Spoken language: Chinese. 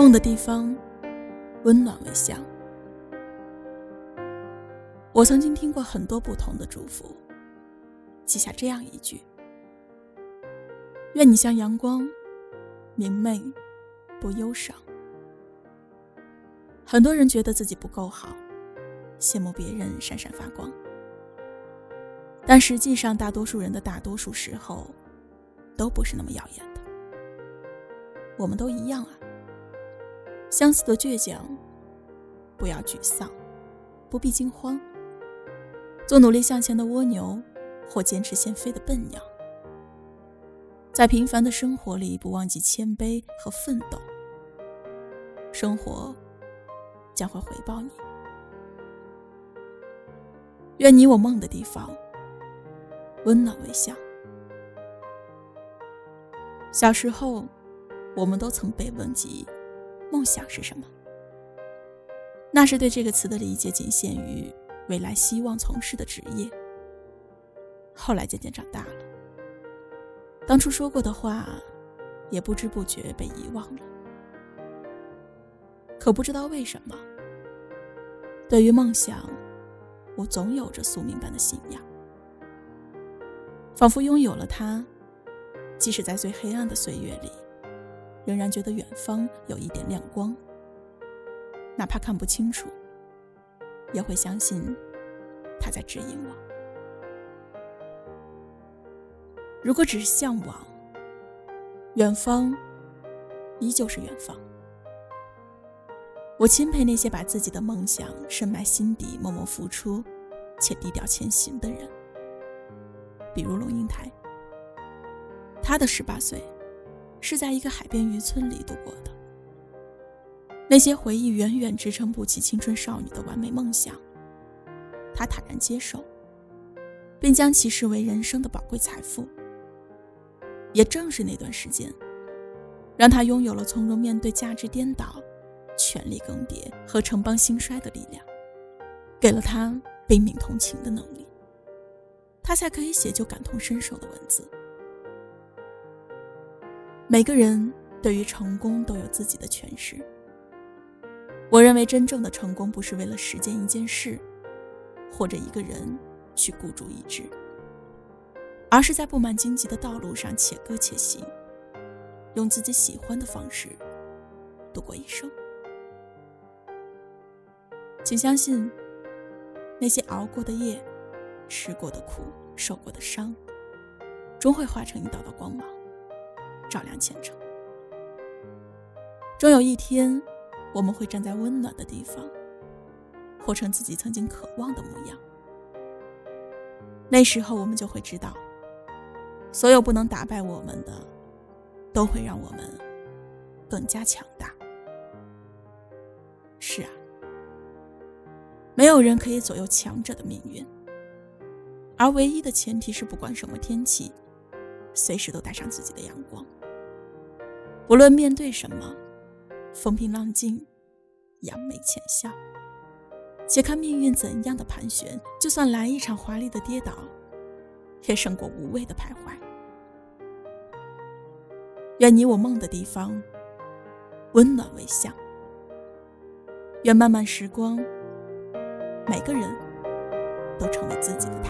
梦的地方，温暖为乡。我曾经听过很多不同的祝福，记下这样一句：愿你像阳光，明媚，不忧伤。很多人觉得自己不够好，羡慕别人闪闪发光，但实际上，大多数人的大多数时候，都不是那么耀眼的。我们都一样啊。相似的倔强，不要沮丧，不必惊慌。做努力向前的蜗牛，或坚持先飞的笨鸟。在平凡的生活里，不忘记谦卑和奋斗。生活将会回报你。愿你我梦的地方，温暖微笑。小时候，我们都曾被问及。梦想是什么？那是对这个词的理解仅限于未来希望从事的职业。后来渐渐长大了，当初说过的话，也不知不觉被遗忘了。可不知道为什么，对于梦想，我总有着宿命般的信仰，仿佛拥有了它，即使在最黑暗的岁月里。仍然觉得远方有一点亮光，哪怕看不清楚，也会相信他在指引我。如果只是向往，远方依旧是远方。我钦佩那些把自己的梦想深埋心底、默默付出且低调前行的人，比如龙应台。他的十八岁。是在一个海边渔村里度过的。那些回忆远远支撑不起青春少女的完美梦想，他坦然接受，并将其视为人生的宝贵财富。也正是那段时间，让他拥有了从容面对价值颠倒、权力更迭和城邦兴衰的力量，给了他悲悯同情的能力，他才可以写就感同身受的文字。每个人对于成功都有自己的诠释。我认为，真正的成功不是为了实践一件事，或者一个人去孤注一掷，而是在布满荆棘的道路上且歌且行，用自己喜欢的方式度过一生。请相信，那些熬过的夜、吃过的苦、受过的伤，终会化成一道道光芒。照亮前程。终有一天，我们会站在温暖的地方，活成自己曾经渴望的模样。那时候，我们就会知道，所有不能打败我们的，都会让我们更加强大。是啊，没有人可以左右强者的命运，而唯一的前提是，不管什么天气，随时都带上自己的阳光。无论面对什么，风平浪静，扬眉浅笑。且看命运怎样的盘旋，就算来一场华丽的跌倒，也胜过无谓的徘徊。愿你我梦的地方，温暖为乡。愿漫漫时光，每个人都成为自己的太阳。